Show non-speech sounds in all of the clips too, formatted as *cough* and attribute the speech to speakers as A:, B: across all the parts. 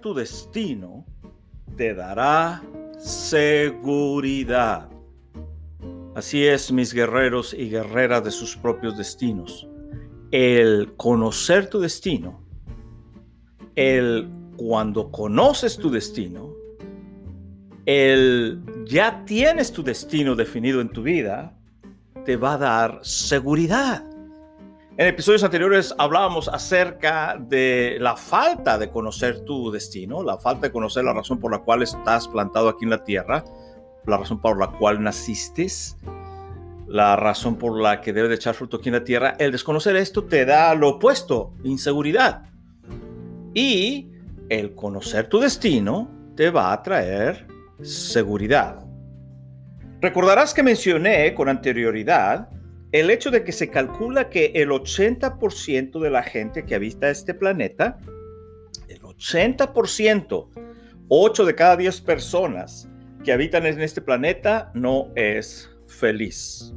A: Tu destino te dará seguridad. Así es, mis guerreros y guerreras de sus propios destinos. El conocer tu destino, el cuando conoces tu destino, el ya tienes tu destino definido en tu vida, te va a dar seguridad. En episodios anteriores hablábamos acerca de la falta de conocer tu destino, la falta de conocer la razón por la cual estás plantado aquí en la tierra, la razón por la cual naciste, la razón por la que debes de echar fruto aquí en la tierra. El desconocer esto te da lo opuesto, inseguridad. Y el conocer tu destino te va a traer seguridad. Recordarás que mencioné con anterioridad el hecho de que se calcula que el 80% de la gente que habita este planeta, el 80%, 8 de cada 10 personas que habitan en este planeta no es feliz.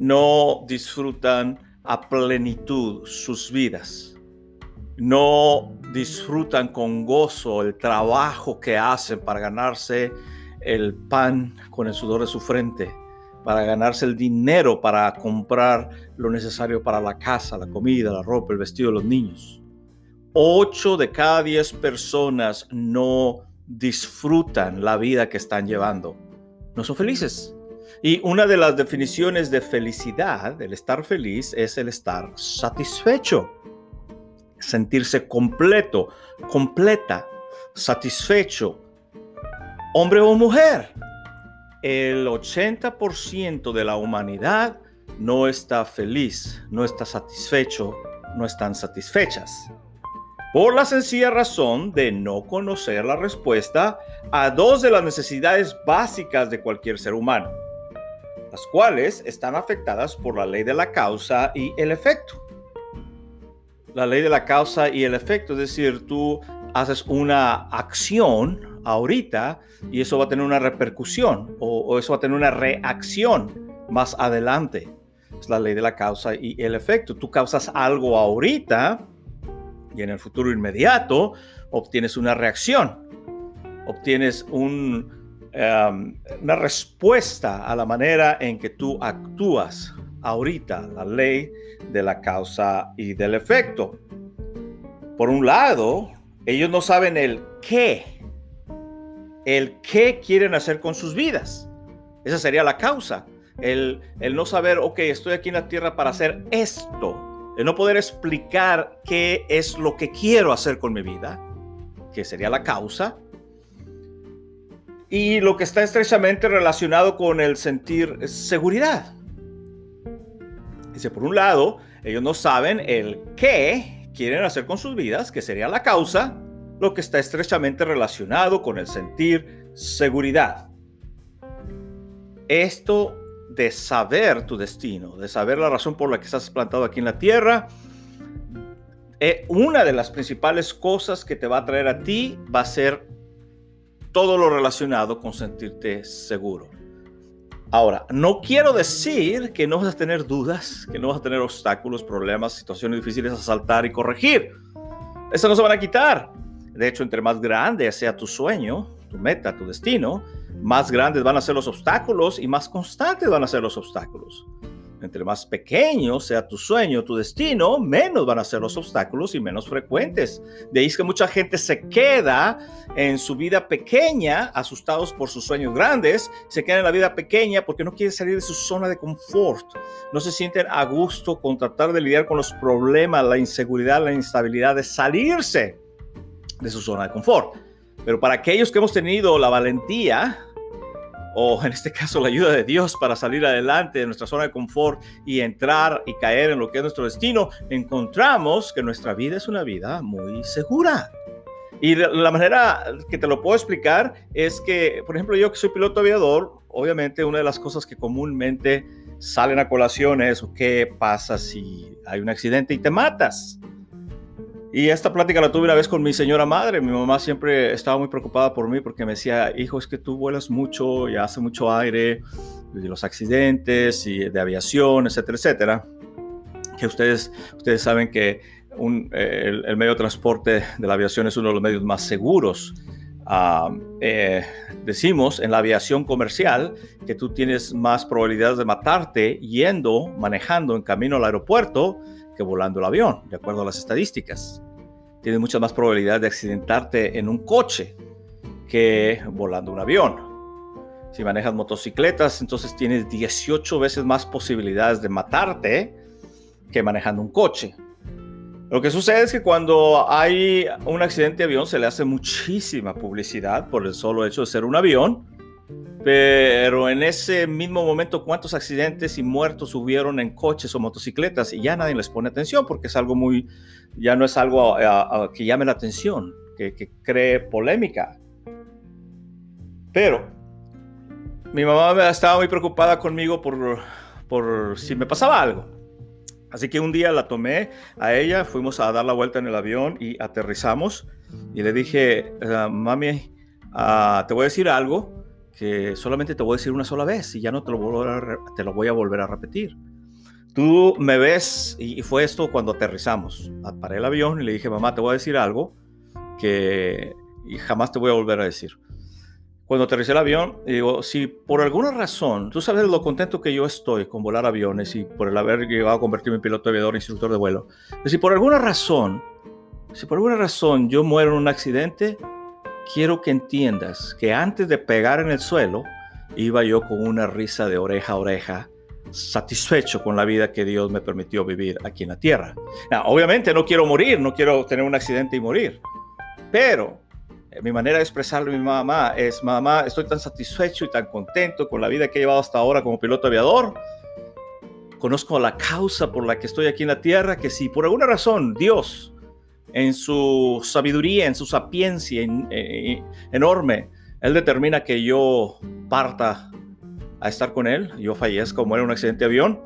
A: No disfrutan a plenitud sus vidas. No disfrutan con gozo el trabajo que hacen para ganarse el pan con el sudor de su frente para ganarse el dinero para comprar lo necesario para la casa, la comida, la ropa, el vestido de los niños. Ocho de cada diez personas no disfrutan la vida que están llevando. No son felices. Y una de las definiciones de felicidad, el estar feliz, es el estar satisfecho. Sentirse completo, completa, satisfecho. Hombre o mujer el 80% de la humanidad no está feliz, no está satisfecho, no están satisfechas. Por la sencilla razón de no conocer la respuesta a dos de las necesidades básicas de cualquier ser humano, las cuales están afectadas por la ley de la causa y el efecto. La ley de la causa y el efecto, es decir, tú haces una acción ahorita y eso va a tener una repercusión o, eso va a tener una reacción más adelante. Es la ley de la causa y el efecto. Tú causas algo ahorita y en el futuro inmediato obtienes una reacción, obtienes un, um, una respuesta a la manera en que tú actúas ahorita, la ley de la causa y del efecto. Por un lado, ellos no saben el qué el qué quieren hacer con sus vidas. Esa sería la causa. El, el no saber, ok, estoy aquí en la tierra para hacer esto. El no poder explicar qué es lo que quiero hacer con mi vida, que sería la causa. Y lo que está estrechamente relacionado con el sentir seguridad. Dice, por un lado, ellos no saben el qué quieren hacer con sus vidas, que sería la causa, lo que está estrechamente relacionado con el sentir seguridad. Esto de saber tu destino, de saber la razón por la que estás plantado aquí en la tierra, eh, una de las principales cosas que te va a traer a ti va a ser todo lo relacionado con sentirte seguro. Ahora, no quiero decir que no vas a tener dudas, que no vas a tener obstáculos, problemas, situaciones difíciles a saltar y corregir. Eso no se van a quitar. De hecho, entre más grande sea tu sueño, tu meta, tu destino, más grandes van a ser los obstáculos y más constantes van a ser los obstáculos. Entre más pequeño sea tu sueño, tu destino, menos van a ser los obstáculos y menos frecuentes. De ahí es que mucha gente se queda en su vida pequeña, asustados por sus sueños grandes, se quedan en la vida pequeña porque no quieren salir de su zona de confort. No se sienten a gusto con tratar de lidiar con los problemas, la inseguridad, la instabilidad de salirse de su zona de confort. Pero para aquellos que hemos tenido la valentía, o en este caso la ayuda de Dios para salir adelante de nuestra zona de confort y entrar y caer en lo que es nuestro destino, encontramos que nuestra vida es una vida muy segura. Y la manera que te lo puedo explicar es que, por ejemplo, yo que soy piloto aviador, obviamente una de las cosas que comúnmente salen a colación es qué pasa si hay un accidente y te matas. Y esta plática la tuve una vez con mi señora madre. Mi mamá siempre estaba muy preocupada por mí porque me decía, hijo, es que tú vuelas mucho y hace mucho aire, y los accidentes y de aviación, etcétera, etcétera. Que ustedes, ustedes saben que eh, el, medio de transporte de la aviación es uno de los medios más seguros. Ah, eh, decimos en la aviación comercial que tú tienes más probabilidades de matarte yendo, manejando en camino al aeropuerto que volando el avión, de acuerdo a las estadísticas. Tienes muchas más probabilidades de accidentarte en un coche que volando un avión. Si manejas motocicletas, entonces tienes 18 veces más posibilidades de matarte que manejando un coche. Lo que sucede es que cuando hay un accidente de avión se le hace muchísima publicidad por el solo hecho de ser un avión, pero en ese mismo momento cuántos accidentes y muertos hubieron en coches o motocicletas y ya nadie les pone atención porque es algo muy, ya no es algo que llame la atención, que, que cree polémica. Pero mi mamá estaba muy preocupada conmigo por, por si me pasaba algo. Así que un día la tomé a ella, fuimos a dar la vuelta en el avión y aterrizamos. Y le dije, ah, mami, ah, te voy a decir algo que solamente te voy a decir una sola vez y ya no te lo, voy a volver a repetir. Tú me ves, y fue esto cuando aterrizamos. Paré el avión y le dije, mamá, te voy a decir algo que jamás te voy a volver a decir cuando aterricé el avión, digo, si por alguna razón, tú sabes lo contento que yo estoy con volar aviones y por el haber llegado a convertirme en piloto aviador, instructor de vuelo, si por alguna razón, si por alguna razón yo muero en un accidente, quiero que entiendas que antes de pegar en el suelo, iba yo con una risa de oreja a oreja, satisfecho con la vida que Dios me permitió vivir aquí en la tierra. obviamente no quiero morir, no quiero tener un accidente y morir, pero eh, mi manera de expresarle a mi mamá es, mamá, estoy tan satisfecho y tan contento con la vida que he llevado hasta ahora como piloto aviador. Conozco la causa por la que estoy aquí en la tierra, que si por alguna razón Dios, en su sabiduría, en su sapiencia eh, enorme, Él determina que yo parta a estar con Él, yo fallezca o muera en un accidente de avión,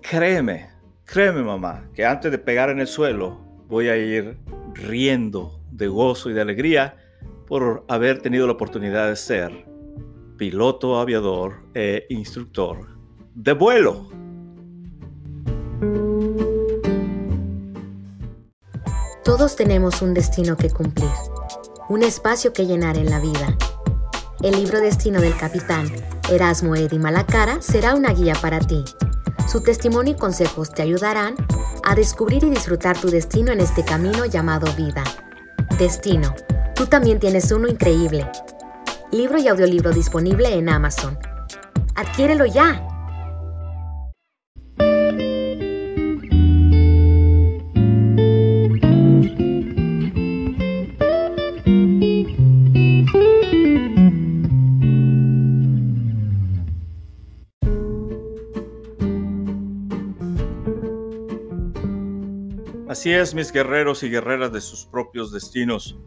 A: créeme, créeme mamá, que antes de pegar en el suelo voy a ir riendo de gozo y de alegría por haber tenido la oportunidad de ser piloto aviador e instructor de vuelo.
B: Todos tenemos un destino que cumplir, un espacio que llenar en la vida. El libro Destino del capitán Erasmo Eddy Malacara será una guía para ti. Su testimonio y consejos te ayudarán a descubrir y disfrutar tu destino en este camino llamado vida. Destino. Tú también tienes uno increíble. Libro y audiolibro disponible en Amazon. ¡Adquiérelo ya!
A: Así es, mis guerreros y guerreras de sus propios destinos.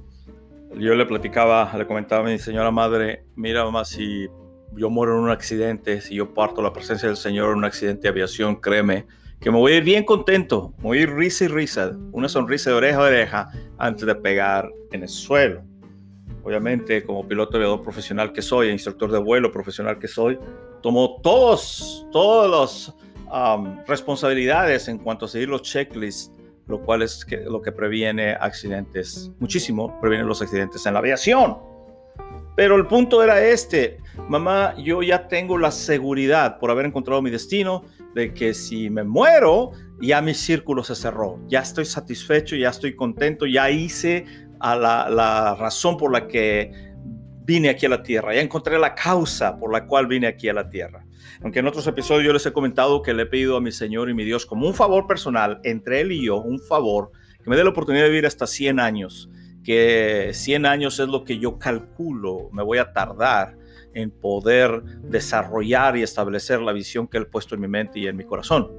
A: Yo le platicaba, le comentaba a mi señora madre, mira mamá, si yo muero en un accidente, si yo parto la presencia del Señor en un accidente de aviación, créeme que me voy a ir bien contento, me voy a ir risa y risa, una sonrisa de oreja a oreja antes de pegar en el suelo. Obviamente, como piloto aviador profesional que soy, instructor de vuelo profesional que soy, tomo todos, todas las responsabilidades en cuanto a seguir los checklists lo cual es lo que previene accidentes, muchísimo previene los accidentes en la aviación. Pero el punto era este, mamá, yo ya tengo la seguridad por haber encontrado mi destino de que si me muero, ya mi círculo se cerró, ya estoy satisfecho, ya estoy contento, ya hice la, la razón por la que vine aquí a la tierra, ya encontré la causa por la cual vine aquí a la tierra. Aunque en otros episodios yo les he comentado que le he pedido a mi Señor y mi Dios como un favor personal, entre Él y yo, un favor, que me dé la oportunidad de vivir hasta 100 años, que 100 años es lo que yo calculo, me voy a tardar en poder desarrollar y establecer la visión que Él ha puesto en mi mente y en mi corazón.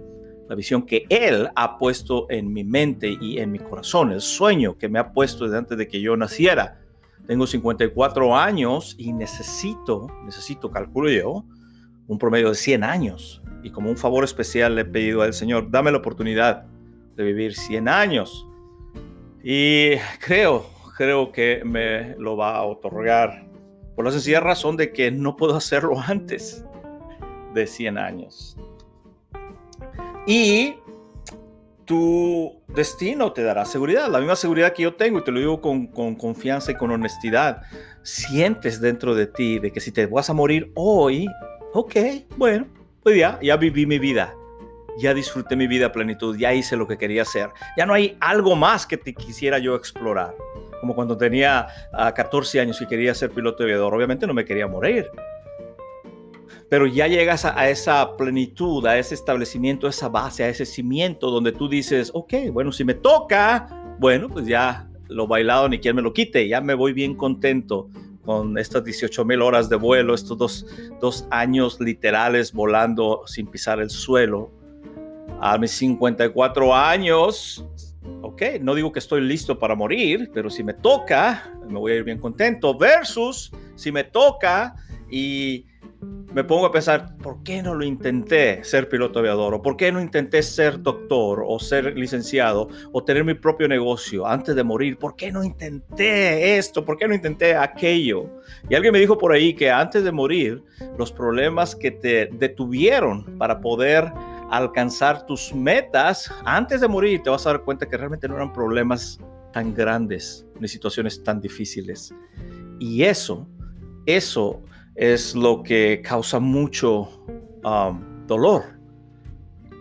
A: La visión que Él ha puesto en mi mente y en mi corazón, el sueño que me ha puesto desde antes de que yo naciera. Tengo 54 años y necesito, necesito, calculo yo, un promedio de 100 años. Y como un favor especial le he pedido al Señor, dame la oportunidad de vivir 100 años. Y creo, creo que me lo va a otorgar por la sencilla razón de que no puedo hacerlo *laughs* antes de 100 años. Y tu destino te dará seguridad, la misma seguridad que yo tengo, y te lo digo con, con, confianza y con honestidad. Sientes dentro de ti de que si te vas a morir hoy, ok, bueno, pues ya, ya viví mi vida, ya disfruté mi vida a plenitud, ya hice lo que quería hacer, ya no hay algo más que te quisiera yo explorar como cuando tenía 14 ah, años y quería ser piloto de aviador. Obviamente no me quería morir. Pero ya llegas a, esa plenitud, a ese establecimiento, a esa base, a ese cimiento donde tú dices, ok, bueno, si me toca, bueno, pues ya lo bailado ni quien me lo quite, ya me voy bien contento con estas 18 mil horas de vuelo, estos dos, dos años literales volando sin pisar el suelo. A mis 54 años, ok, no digo que estoy listo para morir, pero si me toca, me voy a ir bien contento, versus si me toca y me pongo a pensar, ¿por qué no lo intenté ser piloto aviador? ¿O por qué no intenté ser doctor o ser licenciado o tener mi propio negocio antes de morir? ¿Por qué no intenté esto? ¿Por qué no intenté aquello? Y alguien me dijo por ahí que antes de morir, los problemas que te detuvieron para poder alcanzar tus metas antes de morir, te vas a dar cuenta que realmente no eran problemas tan grandes ni situaciones tan difíciles. Y eso, eso es lo que causa mucho um, dolor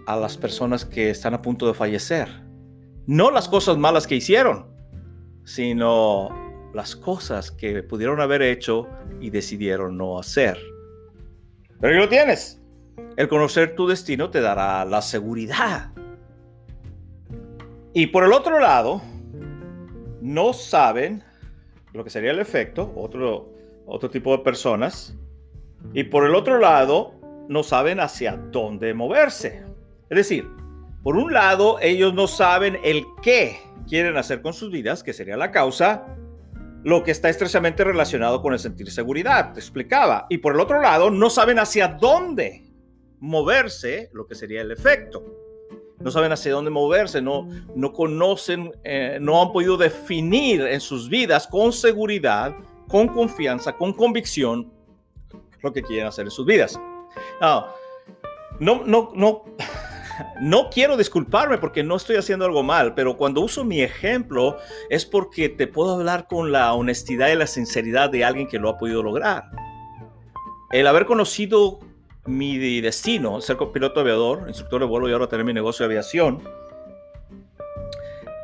A: a las personas que están a punto de fallecer. No las cosas malas que hicieron, sino las cosas que pudieron haber hecho y decidieron no hacer. Pero ahí lo tienes. El conocer tu destino te dará la seguridad. Y por el otro lado, no saben lo que sería el efecto, otro, otro tipo de personas. Y por el otro lado, no saben hacia dónde moverse. Es decir, por un lado, ellos no saben el qué quieren hacer con sus vidas, que sería la causa, lo que está estrechamente relacionado con el sentir seguridad, te explicaba. Y por el otro lado, no saben hacia dónde moverse, lo que sería el efecto. No saben hacia dónde moverse, no, no conocen, eh, no han podido definir en sus vidas con seguridad, con confianza, con convicción lo que quieren hacer en sus vidas. no, no, no, *laughs* no quiero disculparme porque no estoy haciendo algo mal, pero cuando uso mi ejemplo es porque te puedo hablar con la honestidad y la sinceridad de alguien que lo ha podido lograr. El haber conocido mi destino, ser piloto aviador, instructor de vuelo y ahora tener mi negocio de aviación,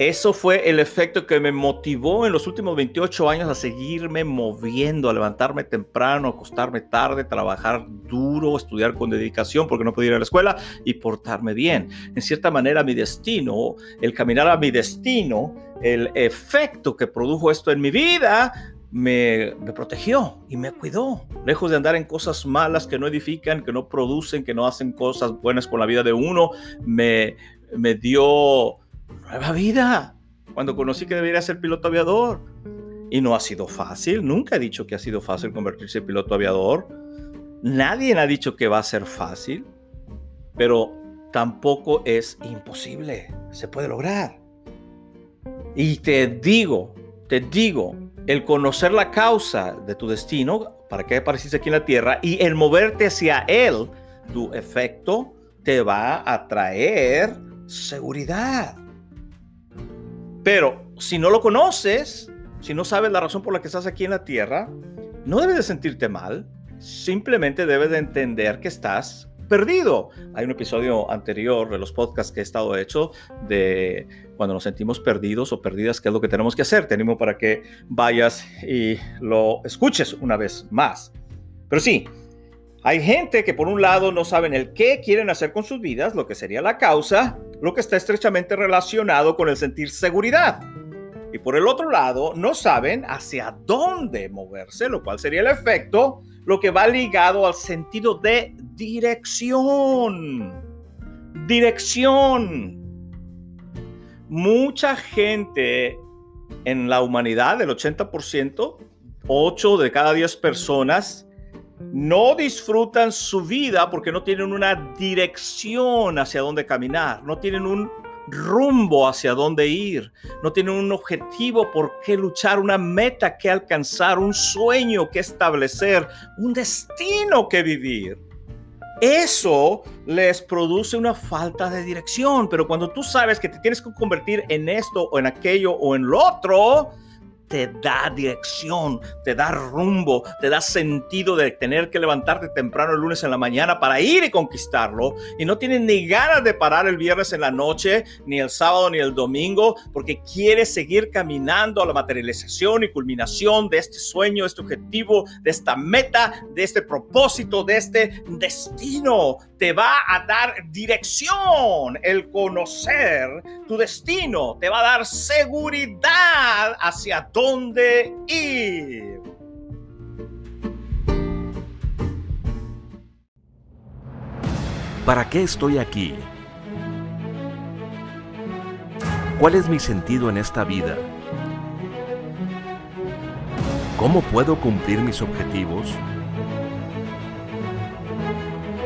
A: eso fue el efecto que me motivó en los últimos 28 años a seguirme moviendo, a levantarme temprano, acostarme tarde, trabajar duro, estudiar con dedicación porque no podía ir a la escuela y portarme bien. En cierta manera, mi destino, el caminar a mi destino, el efecto que produjo esto en mi vida, me, protegió y me cuidó, lejos de andar en cosas malas que no edifican, que no producen, que no hacen cosas buenas con la vida de uno, me, me dio nueva vida cuando conocí que debería ser piloto aviador. Y no ha sido fácil, nunca he dicho que ha sido fácil convertirse en piloto aviador. Nadie ha dicho que va a ser fácil, pero tampoco es imposible, se puede lograr. Y te digo, te digo, el conocer la causa de tu destino, para que apareciste aquí en la tierra, y el moverte hacia él, tu efecto te va a traer seguridad. Pero si no lo conoces, si no sabes la razón por la que estás aquí en la tierra, no debes de sentirte mal, simplemente debes de entender que estás perdido. Hay un episodio anterior de los podcasts que he estado hecho de cuando nos sentimos perdidos o perdidas, qué es lo que tenemos que hacer. Te animo para que vayas y lo escuches una vez más. Pero sí, hay gente que por un lado no saben el qué quieren hacer con sus vidas, lo que sería la causa, lo que está estrechamente relacionado con el sentir seguridad. Y por el otro lado, no saben hacia dónde moverse, lo cual sería el efecto, lo que va ligado al sentido de dirección. Dirección. Mucha gente en la humanidad, el 80%, 8 de cada 10 personas, no disfrutan su vida porque no tienen una dirección hacia dónde caminar, no tienen un rumbo hacia dónde ir, no tienen un objetivo por qué luchar, una meta que alcanzar, un sueño que establecer, un destino que vivir. Eso les produce una falta de dirección, pero cuando tú sabes que te tienes que convertir en esto o en aquello o en lo otro, te da dirección, te da rumbo, te da sentido de tener que levantarte temprano el lunes en la mañana para ir y conquistarlo. Y no tienes ni ganas de parar el viernes en la noche, ni el sábado, ni el domingo, porque quieres seguir caminando a la materialización y culminación de este sueño, este objetivo, de esta meta, de este propósito, de este destino. Te va a dar dirección el conocer tu destino, te va a dar seguridad hacia dónde ir.
C: ¿Para qué estoy aquí? ¿Cuál es mi sentido en esta vida? ¿Cómo puedo cumplir mis objetivos?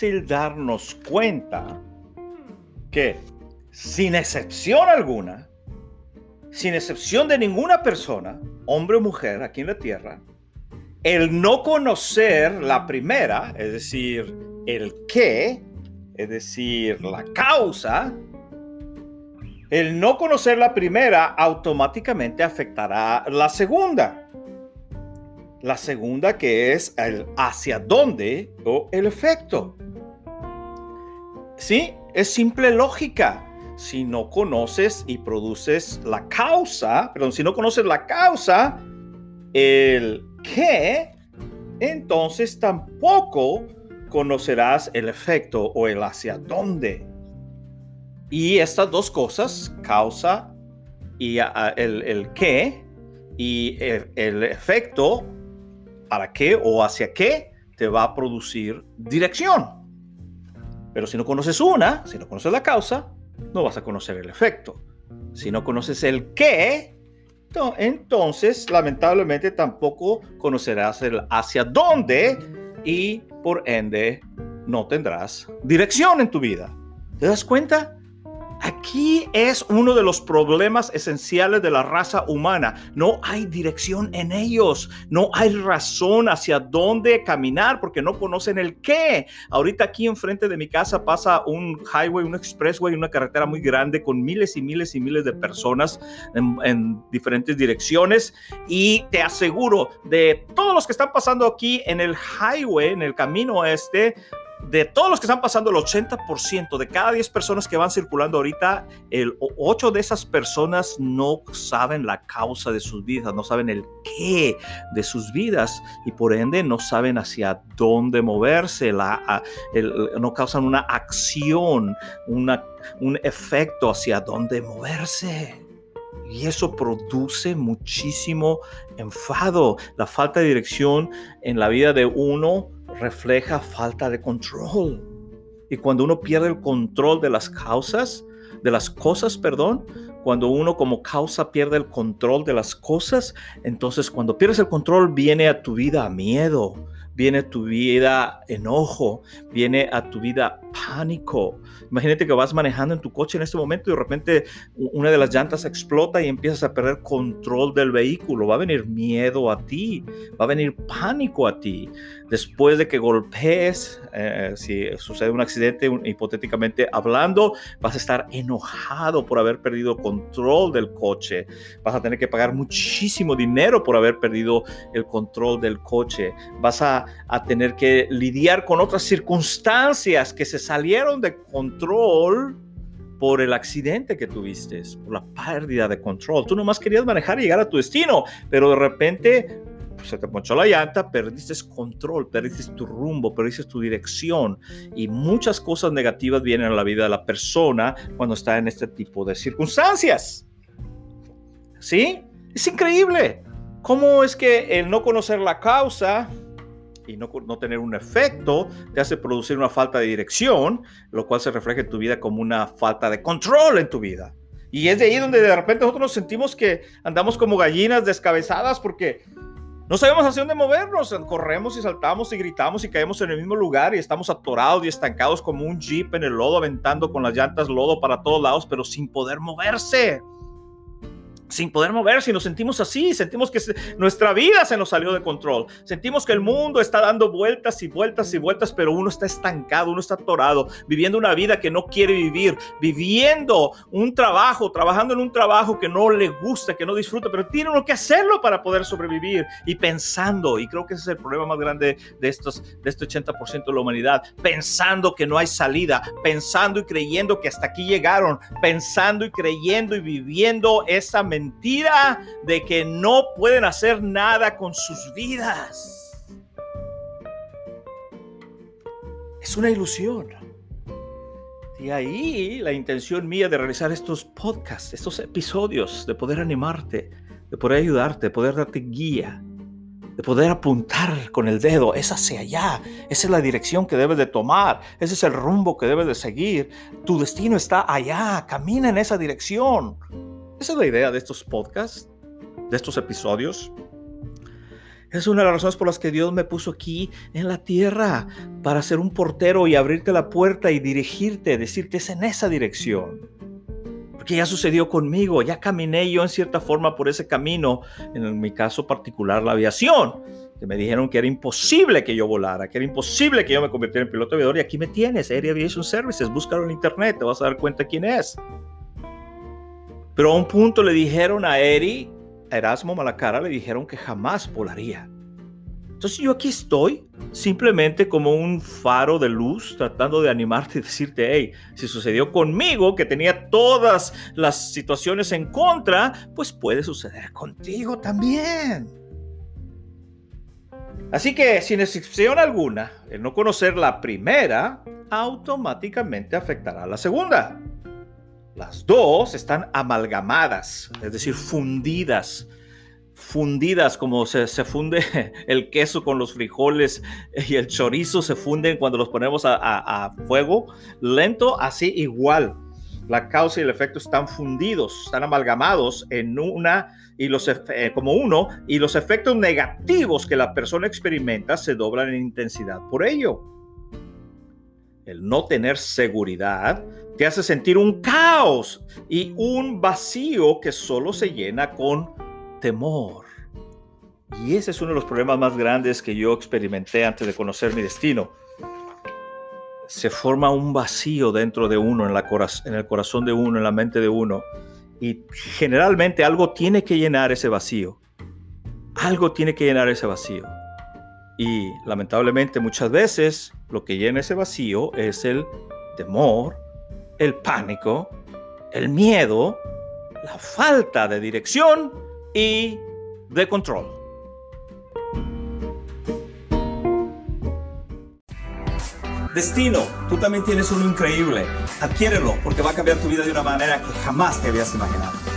A: Fácil darnos cuenta que, sin excepción alguna, sin excepción de ninguna persona, hombre o mujer aquí en la tierra, el no conocer la primera, es decir, el qué, es decir, la causa, el no conocer la primera automáticamente afectará la segunda. La segunda que es el hacia dónde o el efecto. Sí, es simple lógica. Si no conoces y produces la causa, perdón, si no conoces la causa, el qué, entonces tampoco conocerás el efecto o el hacia dónde. Y estas dos cosas, causa y el, el qué y el, el efecto, para qué o hacia qué te va a producir dirección. Pero si no conoces una, si no conoces la causa, no vas a conocer el efecto. Si no conoces el qué, entonces lamentablemente tampoco conocerás el hacia dónde y por ende no tendrás dirección en tu vida. ¿Te das cuenta? Aquí es uno de los problemas esenciales de la raza humana. No hay dirección en ellos. No hay razón hacia dónde caminar porque no conocen el qué. Ahorita aquí enfrente de mi casa pasa un highway, un expressway, una carretera muy grande con miles y miles y miles de personas en, en diferentes direcciones. Y te aseguro de todos los que están pasando aquí en el highway, en el camino este, de todos los que están pasando, el 80% de cada 10 personas que van circulando ahorita, el 8 de esas personas no saben la causa de sus vidas, no saben el qué de sus vidas y por ende no saben hacia dónde moverse, no causan una acción, una, un efecto hacia dónde moverse. Y eso produce muchísimo enfado. La falta de dirección en la vida de uno refleja falta de control. Y cuando uno pierde el control de las causas, de las cosas, perdón, cuando uno como causa pierde el control de las cosas, entonces cuando pierdes el control viene a tu vida miedo, viene a tu vida enojo, viene a tu vida pánico. Imagínate que vas manejando en tu coche en este momento y de repente una de las llantas explota y empiezas a perder control del vehículo. Va a venir miedo a ti, va a venir pánico a ti. Después de que golpees, eh, si sucede un accidente, hipotéticamente hablando, vas a estar enojado por haber perdido control del coche. Vas a tener que pagar muchísimo dinero por haber perdido el control del coche. Vas a, a tener que lidiar con otras circunstancias que se salieron de control por el accidente que tuviste, por la pérdida de control. Tú nomás querías manejar y llegar a tu destino, pero de repente se te ponchó la llanta, perdiste control, perdiste tu rumbo, perdiste tu dirección y muchas cosas negativas vienen a la vida de la persona cuando está en este tipo de circunstancias. ¿Sí? Es increíble. ¿Cómo es que el no conocer la causa y no, no, tener un efecto te hace producir una falta de dirección, lo cual se refleja en tu vida como una falta de control en tu vida. Y es de ahí donde de repente nosotros nos sentimos que andamos como gallinas descabezadas porque no sabemos hacia dónde movernos. Corremos y saltamos y gritamos y caemos en el mismo lugar y estamos atorados y estancados como un jeep en el lodo, aventando con las llantas lodo para todos lados, pero sin poder moverse sin poder moverse y nos sentimos así, sentimos que nuestra vida se nos salió de control, sentimos que el mundo está dando vueltas y vueltas y vueltas, pero uno está estancado, uno está atorado, viviendo una vida que no quiere vivir, viviendo un trabajo, trabajando en un trabajo que no le gusta, que no disfruta, pero tiene uno que hacerlo para poder sobrevivir y pensando, y creo que ese es el problema más grande de, estos, de este 80% de la humanidad, pensando que no hay salida, pensando y creyendo que hasta aquí llegaron, pensando y creyendo y viviendo esa mentira de que no pueden hacer nada con sus vidas. Es una ilusión. Y ahí la intención mía de realizar estos podcasts, estos episodios, de poder animarte, de poder ayudarte, de poder darte guía, de poder apuntar con el dedo, es hacia allá, esa es la dirección que debes de tomar, ese es el rumbo que debes de seguir, tu destino está allá, camina en esa dirección. Esa es la idea de estos podcasts, de estos episodios. Es una de las razones por las que Dios me puso aquí en la tierra, para ser un portero y abrirte la puerta y dirigirte, decirte es en esa dirección. Porque ya sucedió conmigo, ya caminé yo en cierta forma por ese camino, en mi caso particular la aviación, que me dijeron que era imposible que yo volara, que era imposible que yo me convirtiera en piloto aviador y aquí me tienes, Air Aviation Services, búscalo en internet, te vas a dar cuenta quién es. Pero a un punto le dijeron a Eri, a Erasmo Malacara, le dijeron que jamás volaría. Entonces yo aquí estoy simplemente como un faro de luz tratando de animarte y decirte, hey, si sucedió conmigo, que tenía todas las situaciones en contra, pues puede suceder contigo también. Así que sin excepción alguna, el no conocer la primera automáticamente afectará a la segunda. Las dos están amalgamadas, es decir, fundidas. Fundidas como se, funde *laughs* el queso con los frijoles y el chorizo se funden cuando los ponemos a, fuego lento, así igual. La causa y el efecto están fundidos, están amalgamados en una y los eh, como uno y los efectos negativos que la persona experimenta se doblan en intensidad por ello. El no tener seguridad te hace sentir un caos y un vacío que solo se llena con temor. Y ese es uno de los problemas más grandes que yo experimenté antes de conocer mi destino. Se forma un vacío dentro de uno, en, la en el corazón de uno, en la mente de uno. Y generalmente algo tiene que llenar ese vacío. Algo tiene que llenar ese vacío. Y lamentablemente muchas veces lo que llena ese vacío es el temor, el pánico, el miedo, la falta de dirección y de control. Destino, tú también tienes uno increíble. Adquiérelo porque va a cambiar tu vida de una manera que jamás te habías imaginado.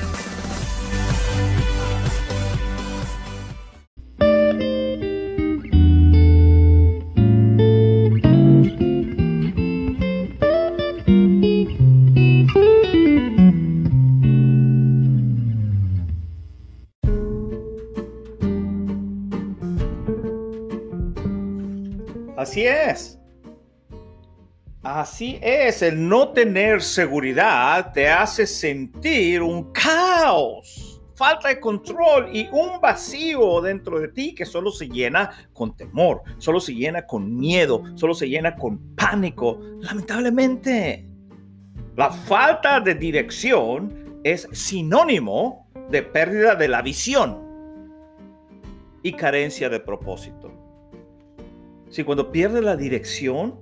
A: Así es. Así es, el no tener seguridad te hace sentir un caos, falta de control y un vacío dentro de ti que solo se llena con temor, solo se llena con miedo, solo se llena con pánico. Lamentablemente, la falta de dirección es sinónimo de pérdida de la visión y carencia de propósito. Si cuando pierdes la dirección,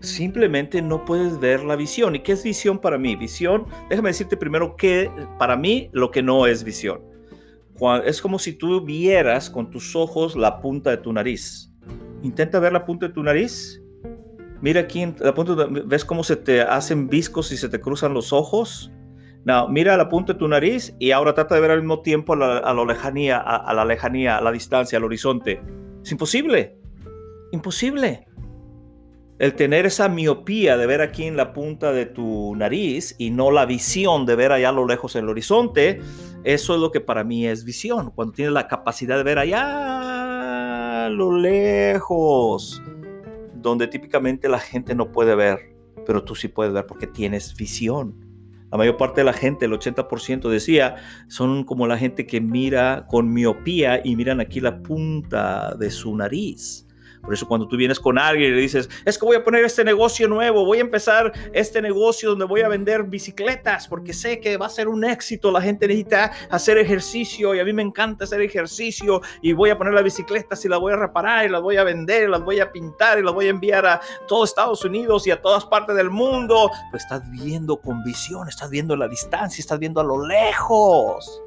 A: simplemente no puedes ver la visión. ¿Y qué es visión para mí? Visión, déjame decirte primero que para mí lo que no es visión. Es como si tú vieras con tus ojos la punta de tu nariz. Intenta ver la punta de tu nariz. Mira aquí, la punta, ¿ves cómo se te hacen viscos y se te cruzan los ojos? No, mira la punta de tu nariz y ahora trata de ver al mismo tiempo a la, lejanía, a la lejanía, a la distancia, al horizonte. Es imposible. Imposible el tener esa miopía de ver aquí en la punta de tu nariz y no la visión de ver allá a lo lejos en el horizonte, eso es lo que para mí es visión. Cuando tienes la capacidad de ver allá a lo lejos, donde típicamente la gente no puede ver, pero tú sí puedes ver porque tienes visión. La mayor parte de la gente, el 80% decía, son como la gente que mira con miopía y miran aquí la punta de su nariz. Por eso cuando tú vienes con alguien y le dices, es que voy a poner este negocio nuevo, voy a empezar este negocio donde voy a vender bicicletas porque sé que va a ser un éxito, la gente necesita hacer ejercicio y a mí me encanta hacer ejercicio y voy a poner las bicicletas y las voy a reparar y las voy a vender, y las voy a pintar y las voy a enviar a todo Estados Unidos y a todas partes del mundo. Pues estás viendo con visión, estás viendo la distancia, estás viendo a lo lejos.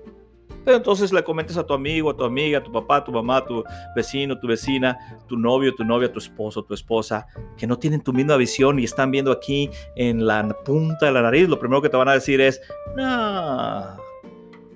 A: Pero entonces le comentes a tu amigo, a tu amiga, a tu papá, a tu mamá, tu vecino, tu vecina, tu novio, tu novia, tu esposo, tu esposa, que no tienen tu misma visión y están viendo aquí en la punta de la nariz, lo primero que te van a decir es, no,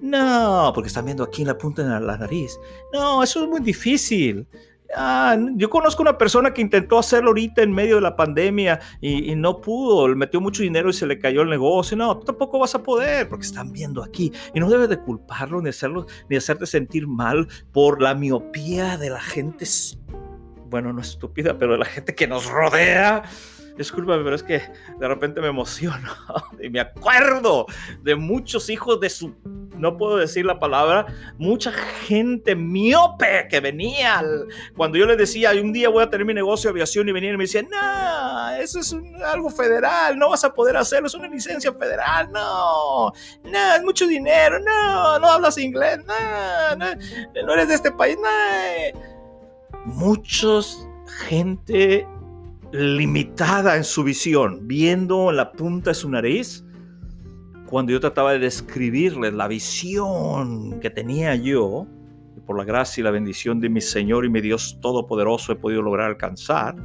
A: no, porque están viendo aquí en la punta de la nariz. No, eso es muy difícil. Ah, yo conozco una persona que intentó hacerlo ahorita en medio de la pandemia y, no pudo, le metió mucho dinero y se le cayó el negocio. No, tú tampoco vas a poder porque están viendo aquí. Y no debes de culparlo ni hacerlo, ni hacerte sentir mal por la miopía de la gente, bueno, no estúpida, pero de la gente que nos rodea discúlpame, pero es que de repente me emociono *laughs* y me acuerdo de muchos hijos de su, no puedo decir la palabra, mucha gente miope que venía cuando yo les decía, un día voy a tener mi negocio de aviación y venían y me decían, no, eso es algo federal, no vas a poder hacerlo, es una licencia federal, no, no, es mucho dinero, no, no hablas inglés, no, no, no eres de este país, no. Muchos gente limitada en su visión, viendo en la punta de su nariz, cuando yo trataba de describirles la visión que tenía yo, por la gracia y la bendición de mi Señor y mi Dios Todopoderoso he podido lograr alcanzar,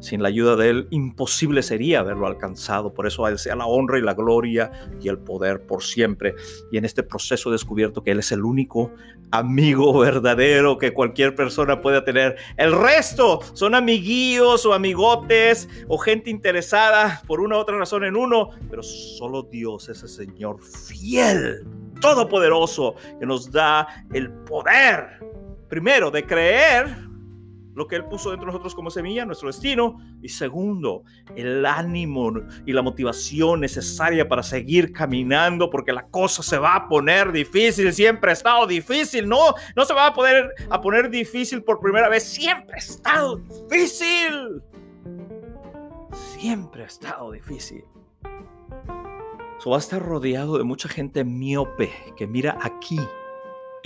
A: sin la ayuda de Él, imposible sería haberlo alcanzado. Por eso a sea la honra y la gloria y el poder por siempre. Y en este proceso he descubierto que Él es el único amigo *laughs* verdadero que cualquier persona pueda tener. El resto son amiguillos o amigotes o gente interesada por una u otra razón en uno, pero solo Dios es el Señor fiel, todopoderoso, que nos da el poder, primero, de creer lo que Él puso dentro de nosotros como semilla, nuestro destino. Y segundo, el ánimo y la motivación necesaria para seguir caminando, porque la cosa se va a poner difícil, siempre ha estado difícil, no, no se va a poder a poner difícil por primera vez, siempre ha estado difícil. Siempre ha estado difícil. So va a estar rodeado de mucha gente miope que mira aquí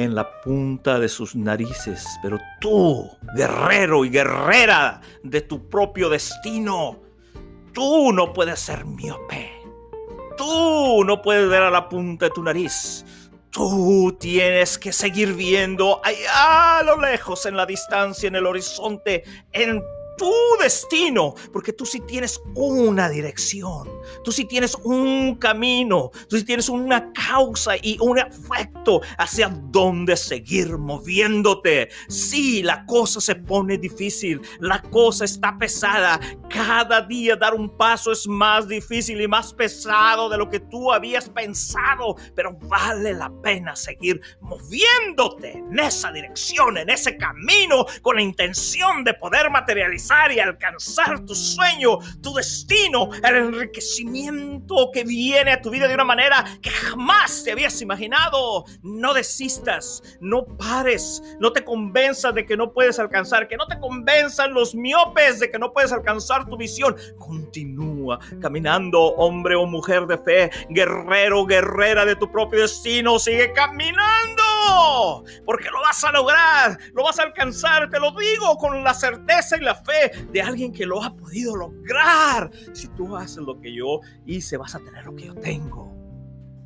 A: en la punta de sus narices. Pero tú, guerrero y guerrera de tu propio destino, tú no puedes ser miope. Tú no puedes ver a la punta de tu nariz. Tú tienes que seguir viendo allá a lo lejos, en la distancia, en el horizonte, en tu destino, porque tú sí tienes una dirección, tú sí tienes un camino, tú sí tienes una causa y un efecto hacia dónde seguir moviéndote. Sí, la cosa se pone difícil, la cosa está pesada, cada día dar un paso es más difícil y más pesado de lo que tú habías pensado, pero vale la pena seguir moviéndote en esa dirección, en ese camino, con la intención de poder materializar y alcanzar tu sueño, tu destino, el enriquecimiento que viene a tu vida de una manera que jamás te habías imaginado. No desistas, no pares, no te convenzas de que no puedes alcanzar, que no te convenzan los miopes de que no puedes alcanzar tu visión. Continúa caminando, hombre o mujer de fe, guerrero, guerrera de tu propio destino, sigue caminando, porque lo vas a lograr, lo vas a alcanzar, te lo digo con la certeza y la fe de alguien que lo ha podido lograr. Si tú haces lo que yo hice, vas a tener lo que yo tengo.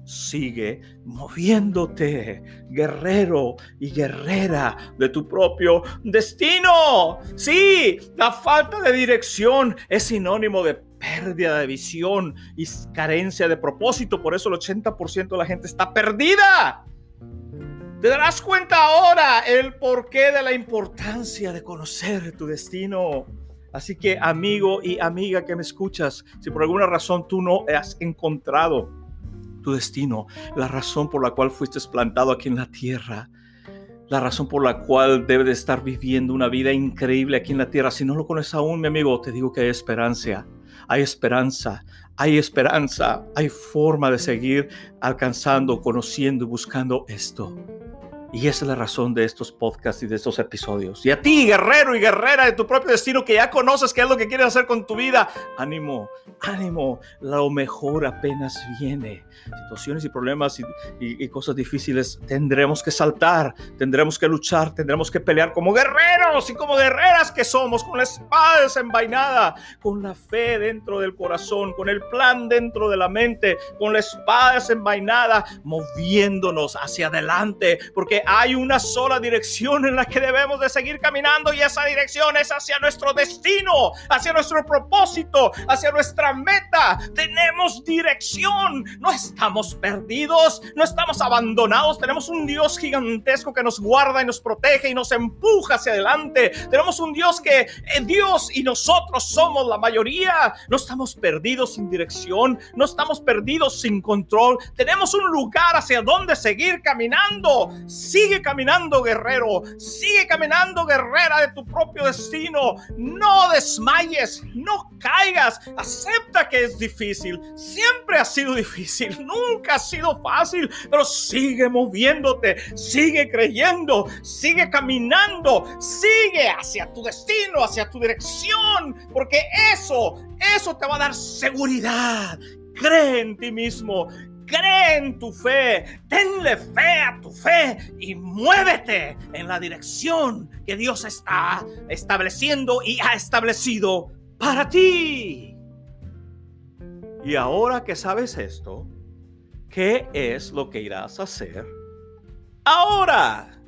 A: Sigue moviéndote, guerrero y guerrera de tu propio destino. Sí, la falta de dirección es sinónimo de pérdida de visión y carencia de propósito. Por eso el 80% de la gente está perdida. Te darás cuenta ahora el porqué de la importancia de conocer tu destino. Así que amigo y amiga que me escuchas, si por alguna razón tú no has encontrado tu destino, la razón por la cual fuiste plantado aquí en la tierra, la razón por la cual debes de estar viviendo una vida increíble aquí en la tierra. Si no lo conoces aún, mi amigo, te digo que hay esperanza, hay esperanza, hay esperanza, hay forma de seguir alcanzando, conociendo y buscando esto. Y esa es la razón de estos podcasts y de estos episodios. Y a ti, guerrero y guerrera de tu propio destino, que ya conoces qué es lo que quieres hacer con tu vida, ánimo, ánimo, lo mejor apenas viene. Situaciones y problemas y, cosas difíciles tendremos que saltar, tendremos que luchar, tendremos que pelear como guerreros y como guerreras que somos, con la espada desenvainada, con la fe dentro del corazón, con el plan dentro de la mente, con la espada desenvainada, moviéndonos hacia adelante, porque hay una sola dirección en la que debemos de seguir caminando y esa dirección es hacia nuestro destino, hacia nuestro propósito, hacia nuestra meta. Tenemos dirección, no estamos perdidos, no estamos abandonados, tenemos un Dios gigantesco que nos guarda y nos protege y nos empuja hacia adelante. Tenemos un Dios que eh, Dios y nosotros somos la mayoría. No estamos perdidos sin dirección, no estamos perdidos sin control. Tenemos un lugar hacia donde seguir caminando. Sigue caminando, guerrero. Sigue caminando, guerrera de tu propio destino. No desmayes, no caigas. Acepta que es difícil. Siempre ha sido difícil. *laughs* Nunca ha sido fácil. Pero sigue moviéndote. Sigue creyendo. Sigue caminando. Sigue hacia tu destino, hacia tu dirección. Porque eso, eso te va a dar seguridad. Cree en ti mismo. Cree en tu fe, tenle fe a tu fe y muévete en la dirección que Dios está estableciendo y ha establecido para ti. Y ahora que sabes esto, ¿qué es lo que irás a hacer ahora?